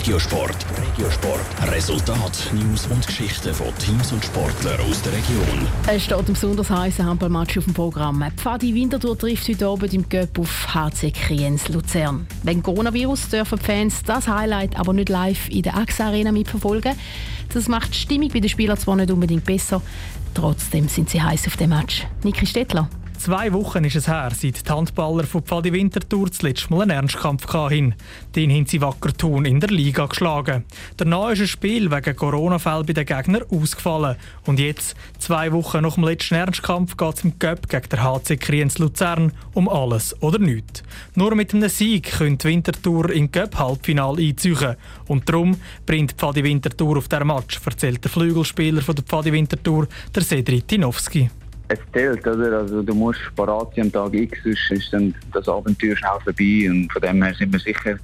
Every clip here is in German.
Regiosport. Regiosport. Resultat, News und Geschichten von Teams und Sportlern aus der Region. Es steht im besonders heißen Handballmatch auf dem Programm. Pfadi Winterthur trifft heute Abend im Göpp auf HC Kriens Luzern. Wegen Coronavirus dürfen die Fans das Highlight aber nicht live in der AXA Arena mitverfolgen. Das macht die Stimmung bei den Spielern zwar nicht unbedingt besser, trotzdem sind sie heiß auf dem Match. Niki Stettler. Zwei Wochen ist es her, seit die Handballer von Pfadi Winterthur zuletzt mal einen Ernstkampf hatten. Den haben sie wacker tun in der Liga geschlagen. Danach ist ein Spiel wegen Corona-Fällen bei den Gegnern ausgefallen. Und jetzt, zwei Wochen nach dem letzten Ernstkampf, geht es im Cup gegen der HC Kriens Luzern um alles oder nichts. Nur mit einem Sieg könnte Winterthur im Cup-Halbfinale einziehen. Und darum bringt Pfadi Winterthur auf der Match, erzählt der Flügelspieler von der Pfadi Winterthur, der Cedric Tinowski es zählt, oder? Also du musst parat sein am Tag X, sonst ist dann das Abenteuer schnell vorbei und von dem her sind wir sicher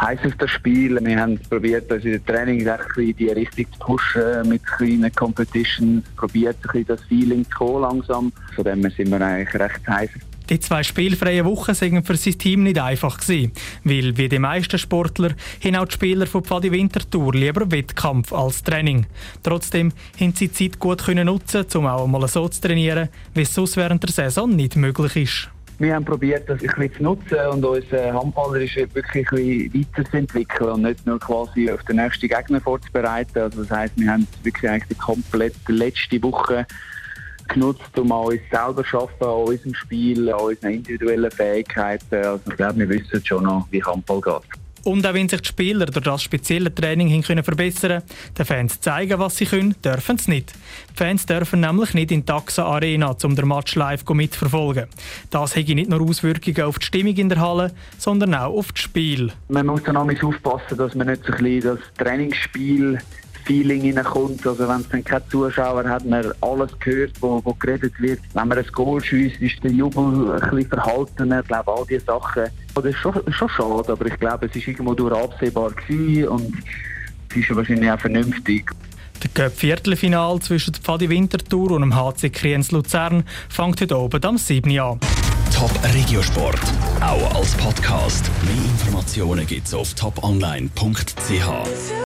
heiß auf das Spiel. Wir haben probiert, uns in den Training in die Richtung zu pushen mit kleinen Competitions, probiert das Feeling zu kommen langsam. Von dem her sind wir eigentlich recht heiß die zwei spielfreien Wochen waren für sein Team nicht einfach weil wie die meisten Sportler haben auch die Spieler von Pfadi Winterthur lieber Wettkampf als Training. Trotzdem haben sie die Zeit gut nutzen, um auch mal so zu trainieren, wie es sonst während der Saison nicht möglich ist. Wir haben probiert, das ein bisschen zu nutzen und uns handballerisch wirklich ein bisschen weiterzuentwickeln und nicht nur quasi auf den nächsten Gegner vorzubereiten. Also das heisst, wir haben wirklich eigentlich die komplette letzte Woche genutzt, um auch uns selber zu arbeiten, an unserem Spiel, an unseren individuellen Fähigkeiten. Also ich glaube, wir wissen schon noch, wie Handball geht. Und auch wenn sich die Spieler durch das spezielle Training hin können verbessern können, den Fans zeigen, was sie können, dürfen sie nicht. Die Fans dürfen nämlich nicht in die Taxa Arena, um den Match live mitverfolgen. Das hat nicht nur Auswirkungen auf die Stimmung in der Halle, sondern auch auf das Spiel. Man muss dann auch aufpassen, dass man nicht so ein bisschen das Trainingsspiel Feeling hineinkommt. Also wenn es dann keine Zuschauer hat, man alles gehört, wo, wo geredet wird. Wenn man ein Goal schießt, ist der Jubel ein bisschen verhaltener. Ich glaube, all diese Sachen. Das ist schon, schon schade, aber ich glaube, es war irgendwo durch absehbar gewesen und es ist wahrscheinlich auch vernünftig. Der Cup-Viertelfinal zwischen der Pfadi Winterthur und dem HC Kriens Luzern fängt heute oben am 7. an. Top Regiosport, auch als Podcast. Mehr Informationen gibt's auf toponline.ch.